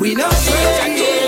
we not afraid.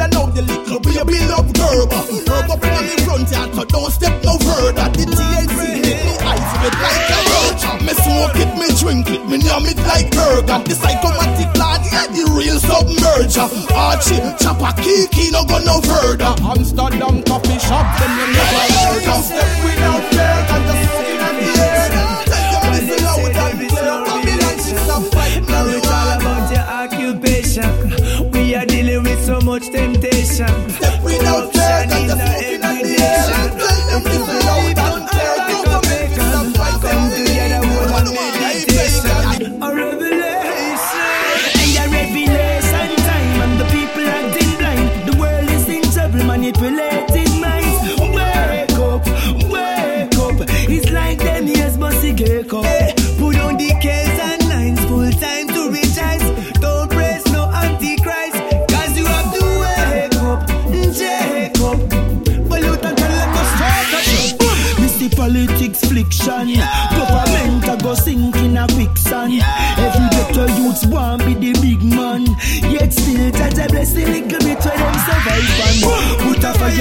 and now the little baby love curb. Curb up in the front yard, so don't step no further. The THC hit me eyes with like a roach. Me smoke it, me drink it, me numb it like burger. The psychomatic lad, yeah, the real submerger. Archie, chopper, kiki, no go no further. Amsterdam coffee shop, then you never heard of. Step without fear, got the nothing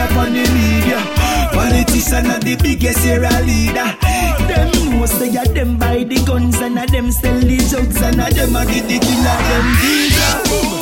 up on the media. Politician are the biggest era leader. Them most they them buy the guns and a them sell the drugs and a them a get the killer them dealer.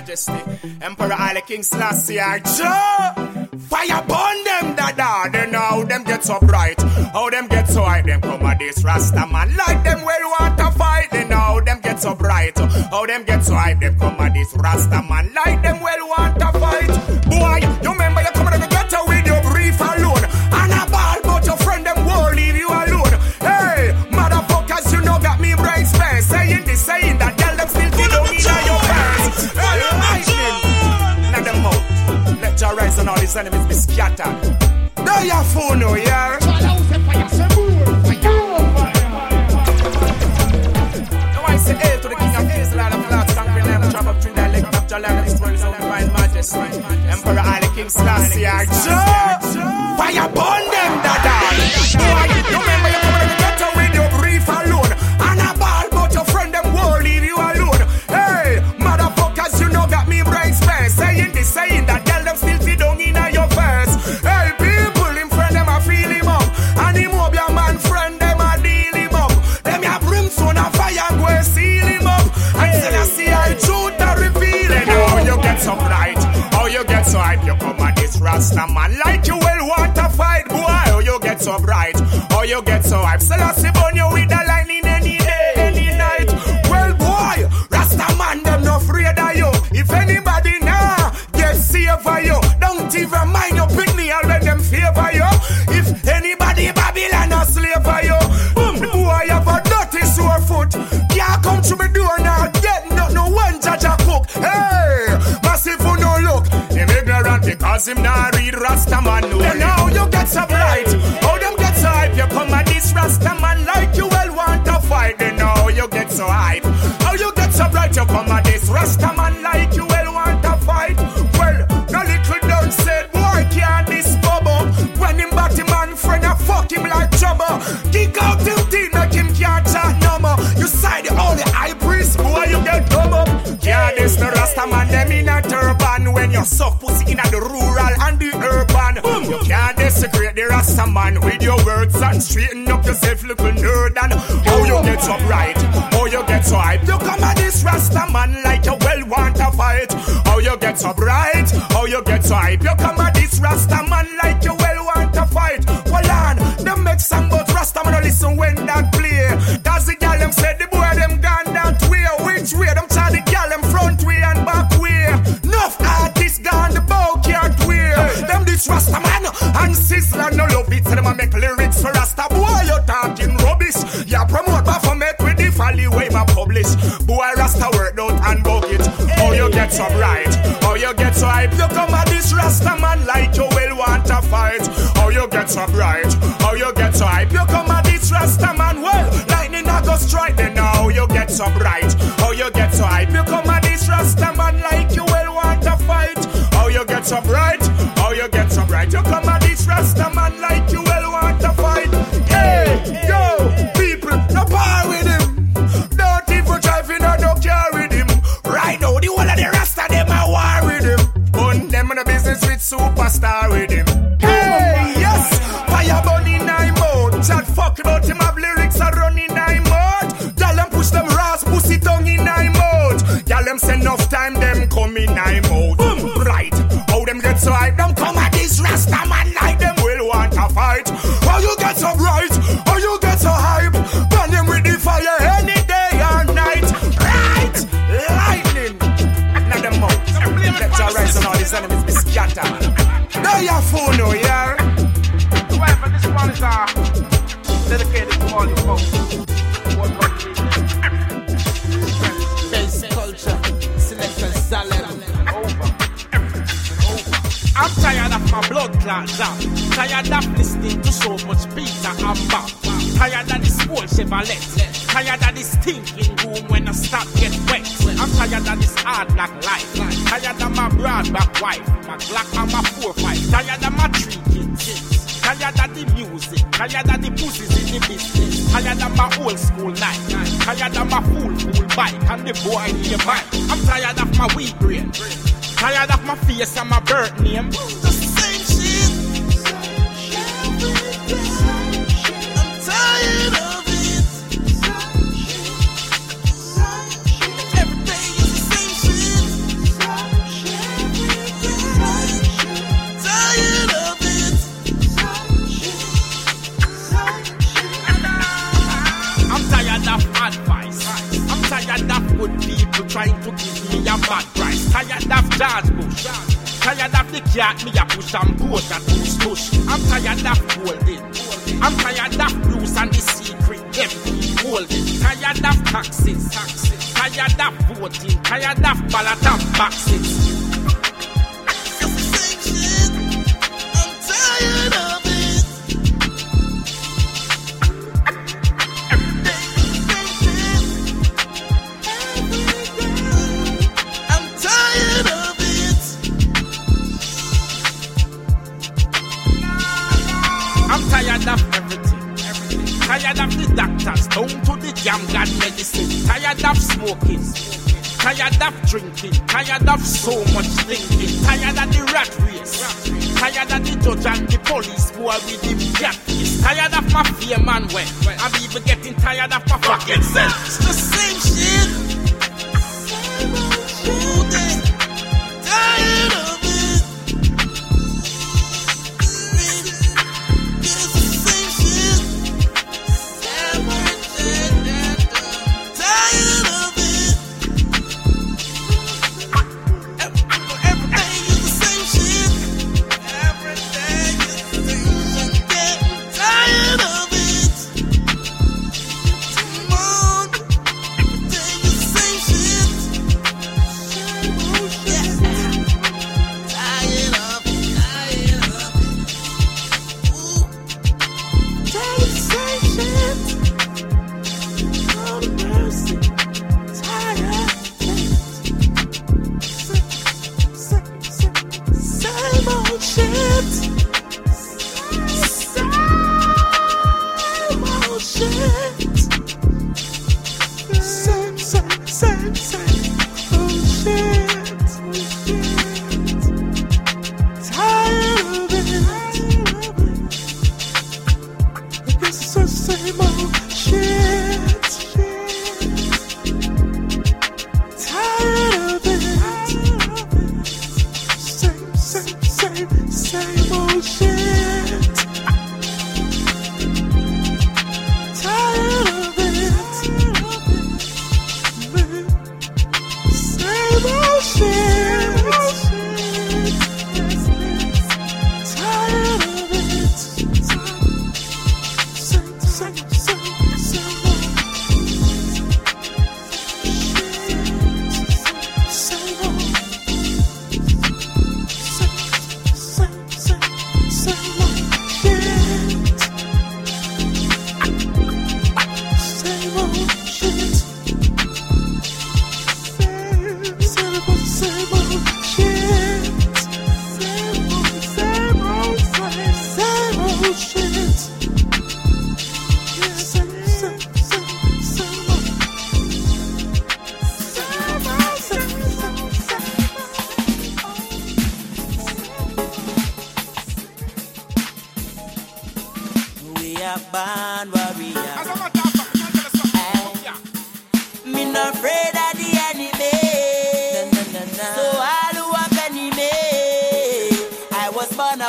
Majesty, Emperor Haile, King Selassie, Joe. Fire upon them, dada. They know how them get so bright. How them get so high. Them come at this rasta man. Like them where you want to fight. They know how them get so bright. How them get so high. Them come at this rasta man. Like them where you want matter. There your phone now, yeah. Now I say hail to the king of of Lamb, drop up majesty. Emperor Haile King Fire burn them, that Rasta man like you well water fight Boy, how you get so bright, how you get so hype? Selassie burn you with the lightning any day, any night. Well boy, Rasta man them no afraid of you. If anybody now nah, get saved you. Don't even mind your pitney and let them for you. If anybody Babylon a slave for you Boom, boy, you have a dirty sore foot. Can't come to me door now, get no, no one judge a cook. Hey, massive who no look. Him ignorant because him not then now you get some right. on with your words and straighten up yourself, little nerd. And how you get up right, how you get so hype. You come at this Rasta man like you well want to fight. How you get up right, how you get so hype. You come at this Rasta man like you get so bright? How you get so hype? You come at this Rasta man, well, lightning I go strike. Then how you get so bright? How you get so hype? You come at this Rasta man like you will want to fight. How you get so bright? Tired of my fool fool bike and the boy near mine. I'm tired of my weak brain. Tired of my face and my birth name. Just Tired of George Bush. Tired of the cat me a push and push and push push. I'm tired of holding. I'm tired of Bruce and the secret them holding. Tired of taxes. Tired of voting. Tired of ballot and boxes. Tired of smoking. Tired of drinking. Tired of so much thinking. Tired of the rat race. Tired of the judge and the police boy with the cat. Tired of my fear man when I'm even getting tired of my fucking self. It's the same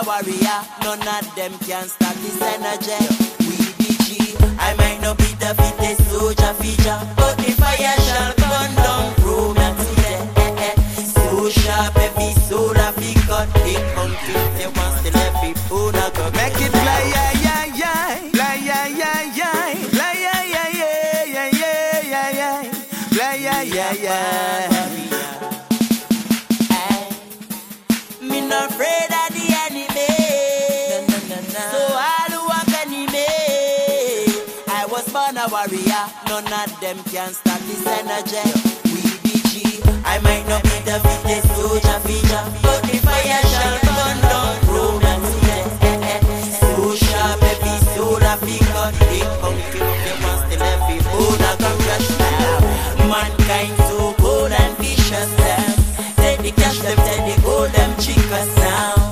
warrior. None of them can stop this energy. We the G. I might not be the fittest soldier feature, but the fire shall burn down from and today. So sharp, every soul of it cut. Big mountain, they want to let people not go. Make it fly, yeah, warrior. None of them can stop this energy. We be G. I might not be the fittest soldier feature, but the fire shall burn down Rome and see So sharp, every soul I finger. They come to the monster, every bone I can crush now. Mankind so cold and vicious. Them. Take the cash, them take the gold, them chickas now.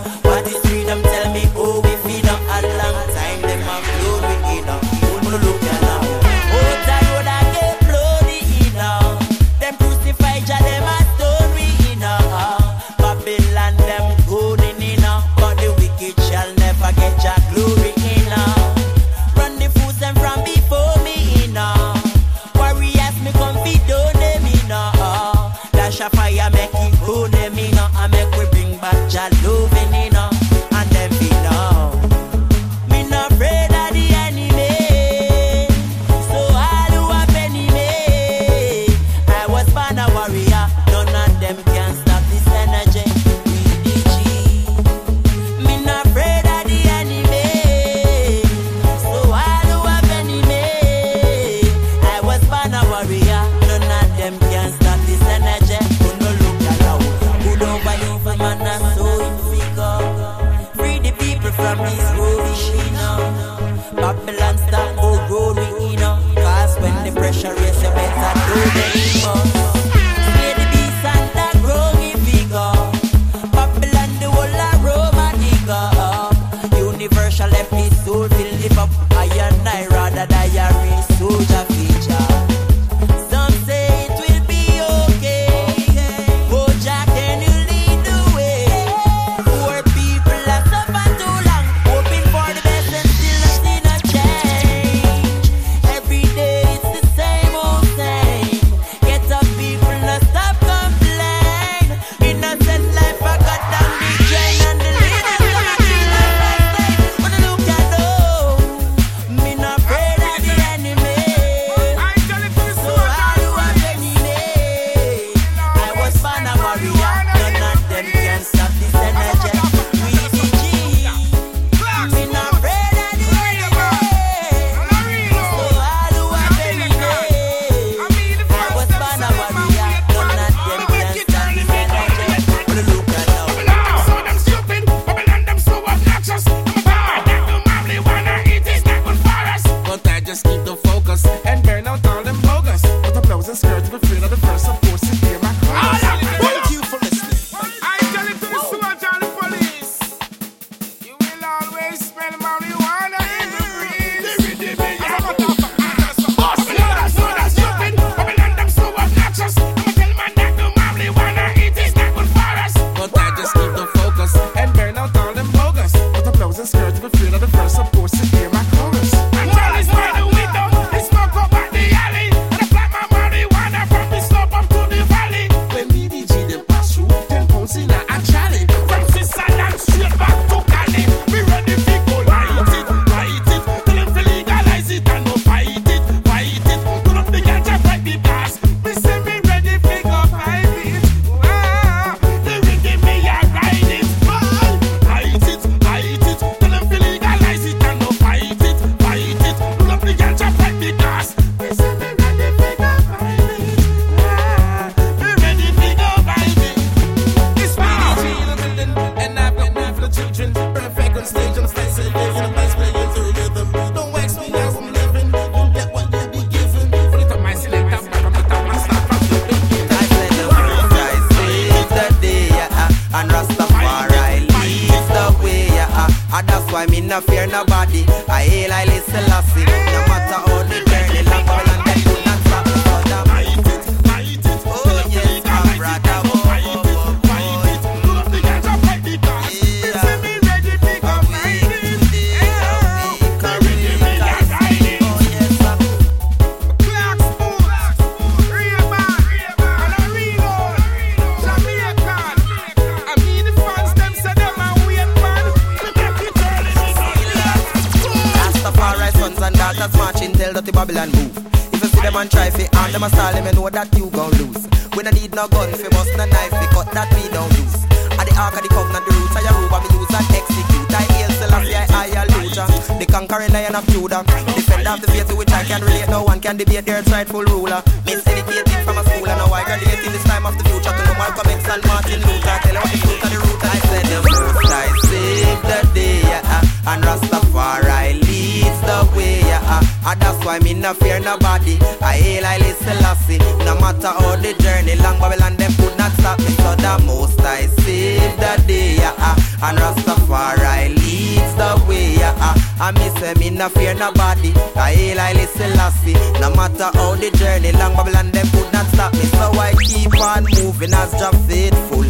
ah, ah, that's why me no fear nobody. I hail I Selassie. No matter how the journey long, Babylon them could not stop me. So the most I save the day, ah, ah, and Rastafari leads the way, ah, ah. I me say me no fear nobody. I hail I Selassie. No matter how the journey long, Babylon them could not stop me. So I keep on moving as Job faithful.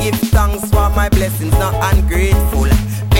Give thanks for my blessings, not ungrateful.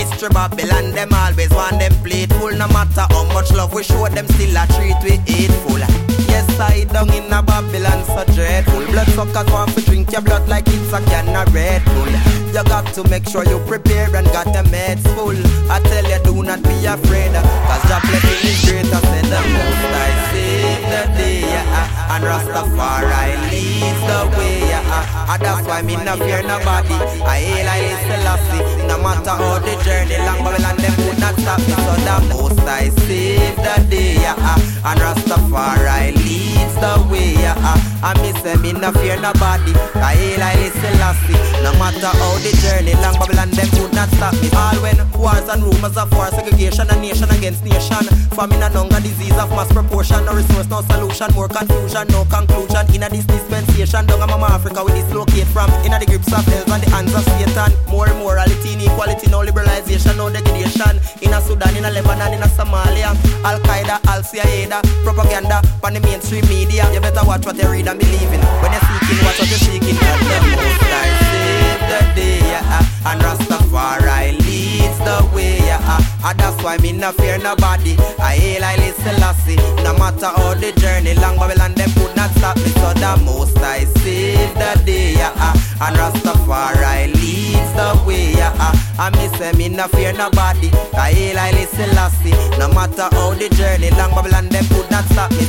Mystery Babylon, them always want them playful. No matter how much love we show them, still a treat we hateful. Yes, I down in a Babylon so dreadful. Blood suckers want to drink your blood like it's a can of Red Bull. You got to make sure you prepare and got the meds full. I tell you, do not be afraid, cause your blessing is greater than the most I see the day. Uh, and Rastafari leads the way. Uh, and ah. ah, that's why me no fear nobody. I hail I Selassie. No matter how the journey long, Babylon them would not stop me. So the most I save the day. Uh, and Rastafari leads the way. Uh, and me say me no fear nobody. I hail I Selassie. No matter how the journey long, Babylon them would not stop me. All when wars and rumors of war, segregation and nation against nation. Famine and hunger, disease of mass proportion, no resource, no no solution, more confusion, no conclusion. In a this dispensation, down Mama Africa, we dislocate from inner the grips of hell and the hands of Satan. More immorality, inequality, no liberalization, no degradation. In a Sudan, in a Lebanon, in a Somalia, Al Qaeda, Al Qaeda, propaganda, on the mainstream media. You better watch what you read and believe in. When you're seeking, watch what you're seeking. Let most I save the day, yeah. and Rastafari leads the way. Yeah. And that's why me no fear nobody. I hail I Selassie. No matter how they the journey long, Babylon them could not stop me. So the most I save the day, yeah, uh, and Rastafari leads the way, yeah, uh, I miss them in no fear nobody. I hail I Selassie. No matter how the journey long, Babylon them could not stop me.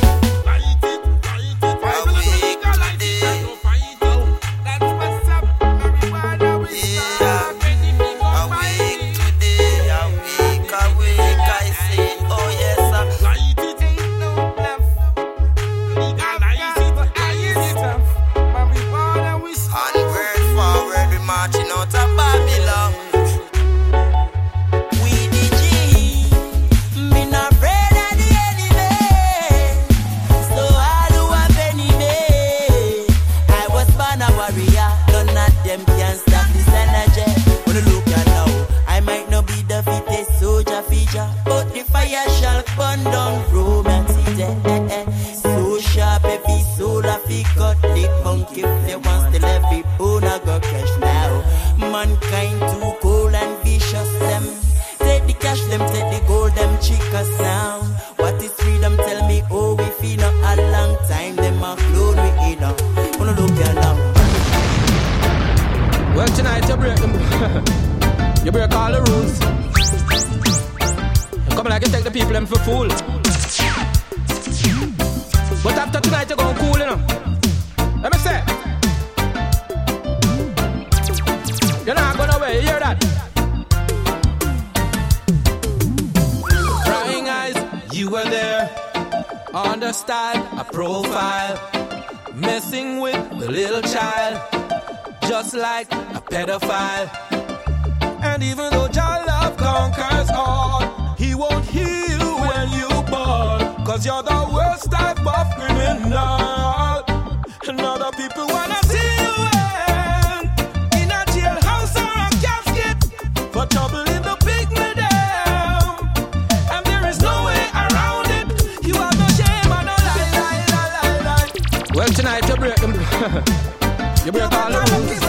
you the rules.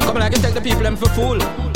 Come on, I can take the people them for fool.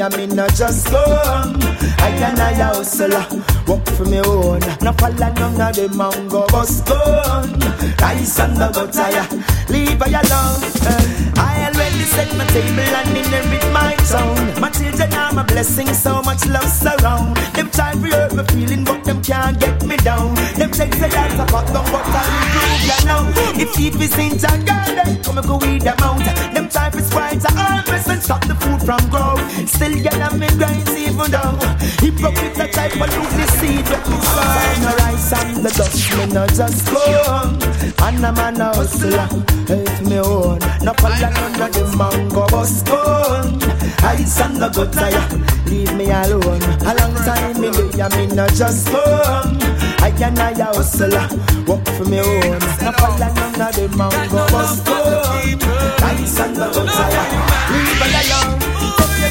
I mean not just come. I can I hustler, work for me own. No follow none of them and go bust gone. Rise and no go tire, leave I alone. I already set my table and inherit my town. My children are my blessing, so much love surround. Them try to hurt my feeling, but them can't get me down. Them take the life I got them, but I improve ya now. If it is in Jagan, garden, come and go with them out. Them try to spite, I always stop the food from growing. Still, girl, I'm in grinds even though. Hypocrite the type of look the seed where we find. No rice and the dust, me no just come. And I'm a man an hustler, help me own. No follow under of the mango bus gone. Ice and the gutter, leave me alone. A long time me lay, I me no just come. I and I a hustler, work for me own. No follow under of the mango bus gone. Ice and the gutter, leave me alone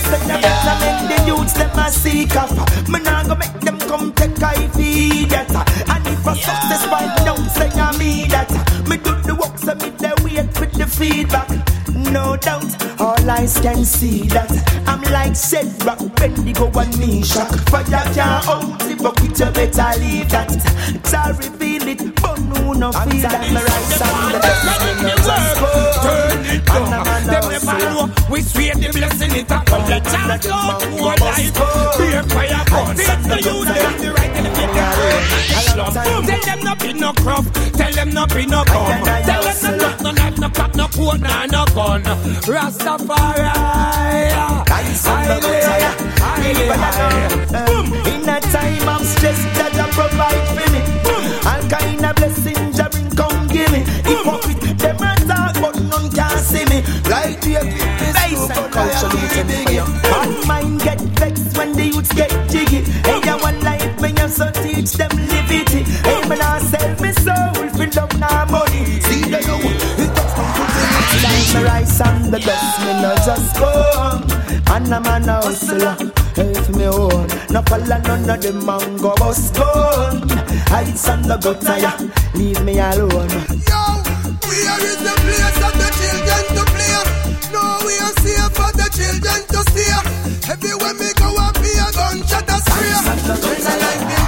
say I better betterment the youths them a seek up. Me nah go make them come take I feed that. And if a success find out, say I me that. Me do the work, so me they wait with the feedback no doubt. All eyes can see that I'm like Sarah, Abednego and Meshach. Fire can't out it, but with you better leave that. Tell reveal it, but no no feel that. Me rise and the best in the world. Turn it up. Them never know we swear the blessing it up. Come let us go to a life. Be a fire burn. Set the youth on the right and get Boom. Tell them not be no crop. Tell them not be no come. Tell them not no knife, no crop, no poor, no no gun. Rastafari. In a time of stress, that I provide for me. All kind of blessings, Jah bring come give me. Hypocrite, them a talk, but none can see me. Right here, face and culture you. Mind get vexed when the youths get jiggy. Hey, ya one life, me you so teach them live it. Hey, me nah sell me soul me rice and the best, me no just go. And a man a hustler, help me own. No follow none of them man go bust gun. Heights and the gutter, yeah, leave me alone. Where is the place for the children to play? No, we are safe for the children to stay. Everywhere me go, I be a gunshot a spray. It's a life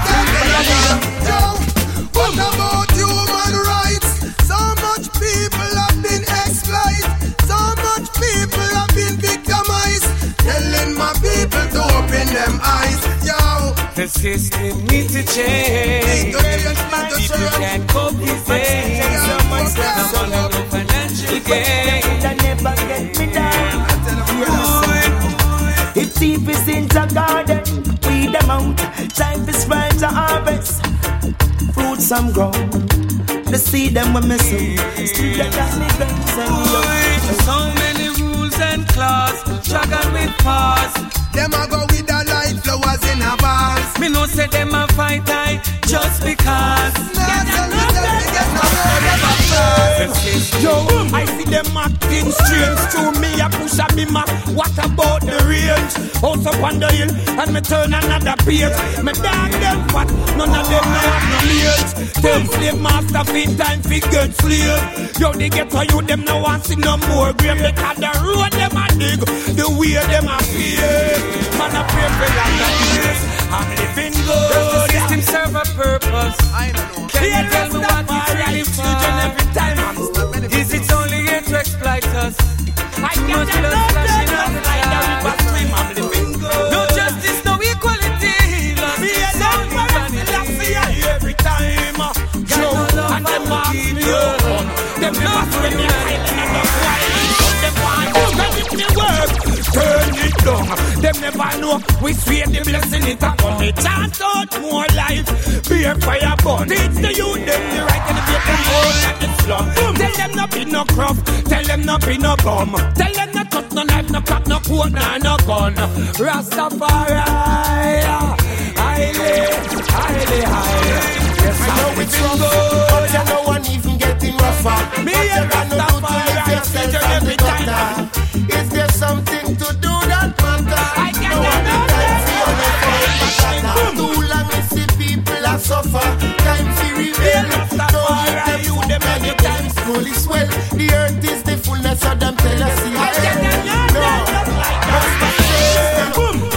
The system needs to change. People can't cope with much stuff on no financial gain. never get me down. If thief is in the garden, weed them out. Time to spread the harvest. Fruits some grow. The seed them we miss Still the Danny Benz and yo. So many rules and claws, struggle with pause. Them a go with the Me no say them a fight I just because. Yo, I see them acting strange to me. I push a bimmer. What about the range? House up on the hill and me turn another page. Me dog them fat, none of them no have no mates. Tell slave master feed time fi get slave. Yo, they get for you them no want see no more grave because the road them a dig, the way them a pay. Man a pray for long years. I'm living good. The system serve a purpose. I know. Can you tell me what here to exploit us? I Too much blood never know we swear the blessing it up. But me chant out more life. Beer fire burn. Teach the youth them the right and the faith and hold at the slum. Tell them no be no crop. Tell them no be no bum. Tell them no cut no knife, no crack, no coat, nah, no gun. Rastafari. Highly, highly, highly. Yes, I know it's wrong. But you know one even getting rougher. Me and to lift yourself from the. Is there something to suffer. Time for reveal. Don't let them them any time slowly swell. The earth is the fullness of them tell us. No.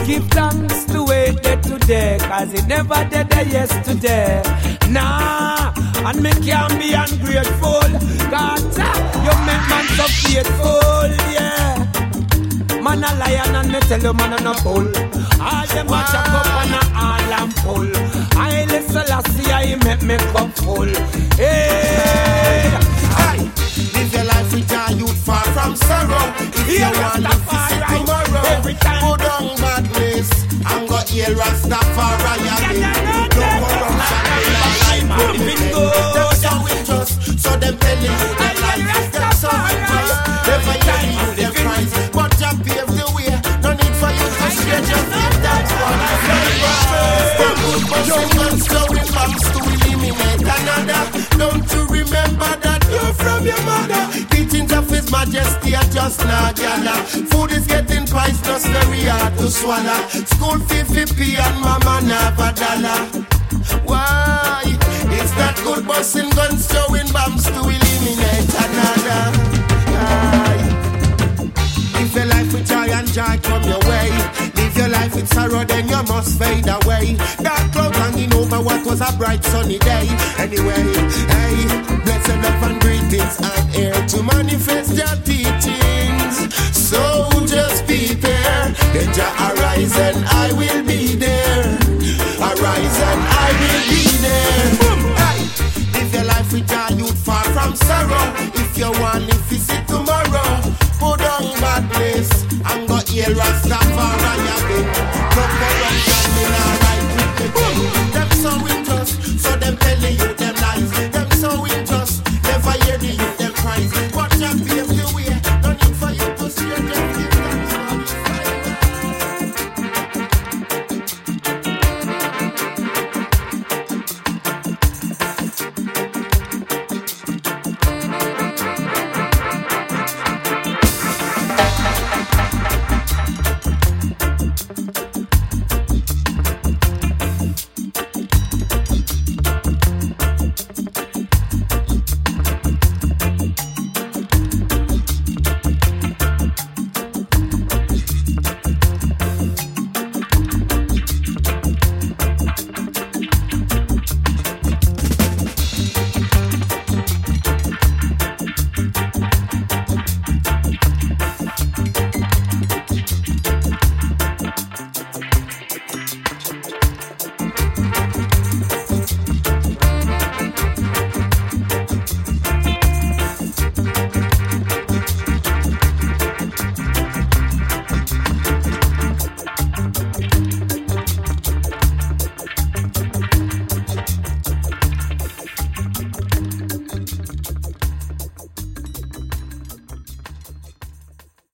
Give thanks to it dead today, cause it never dead there yesterday. Nah, and me can't be ungrateful. God, you make man so faithful, yeah. Man a lion and me tell you man a no bull. All them a chop up and a all and pull. I listen last year he make me cup full. Hey, Aye. Live your life with your youth far from sorrow. If you Yeah, want to see Rastafari. tomorrow, Every time. go down badness and go heal Rastafari again. No corruption in our life. good. Them we trust, so them telling you their life is them unjust. Never hear you them cries, but Jah pave the way. No need for you to share, just give that one Step good, but you can slow in bombs to eliminate another. Don't you remember that you're from your mother? Teachings of His Majesty are just not gala. Food is getting priced, just very hard to swallow. School fee, fee, and mama never dollar. Why? It's not good busting guns, throwing bombs to eliminate another. Aye. Live your life with joy and joy come your with sorrow, then you must fade away. Dark cloud hanging over what was a bright sunny day. Anyway, hey, blessed love and greetings. I'm here to manifest your teachings. So just prepare. Danger arise and I will be there. Arise and I will be there. Hey, live your life with joy, you far from sorrow. If you want, if you see tomorrow, put on bad place and go hear Rastafari. No corruption in our